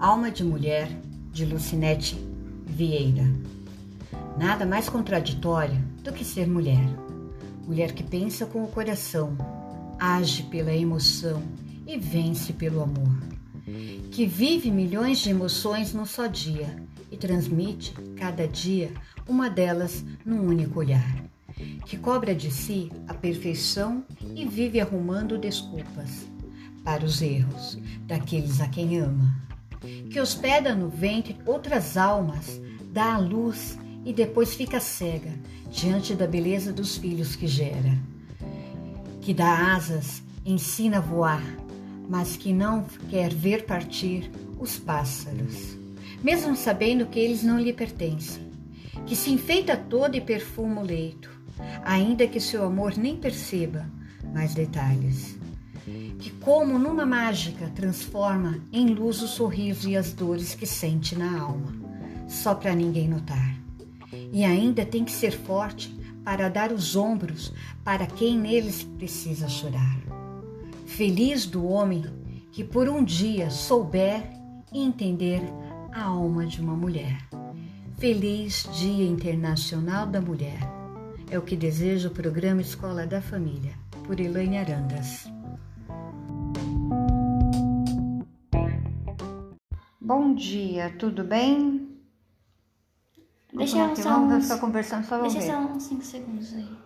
Alma de Mulher, de Lucinete Vieira. Nada mais contraditório do que ser mulher. Mulher que pensa com o coração, age pela emoção e vence pelo amor. Que vive milhões de emoções num só dia e transmite, cada dia, uma delas num único olhar. Que cobra de si a perfeição e vive arrumando desculpas para os erros daqueles a quem ama que hospeda no ventre outras almas, dá a luz e depois fica cega diante da beleza dos filhos que gera. Que dá asas, ensina a voar, mas que não quer ver partir os pássaros, mesmo sabendo que eles não lhe pertencem. Que se enfeita toda e perfuma o leito, ainda que seu amor nem perceba mais detalhes que, como numa mágica, transforma em luz o sorriso e as dores que sente na alma, só para ninguém notar. E ainda tem que ser forte para dar os ombros para quem neles precisa chorar. Feliz do homem que por um dia souber entender a alma de uma mulher. Feliz Dia Internacional da Mulher. É o que deseja o programa Escola da Família, por Elaine Arandas. Bom dia, tudo bem? Deixa Vamos, só vamos uns, ficar conversando só deixa só uns 5 segundos aí.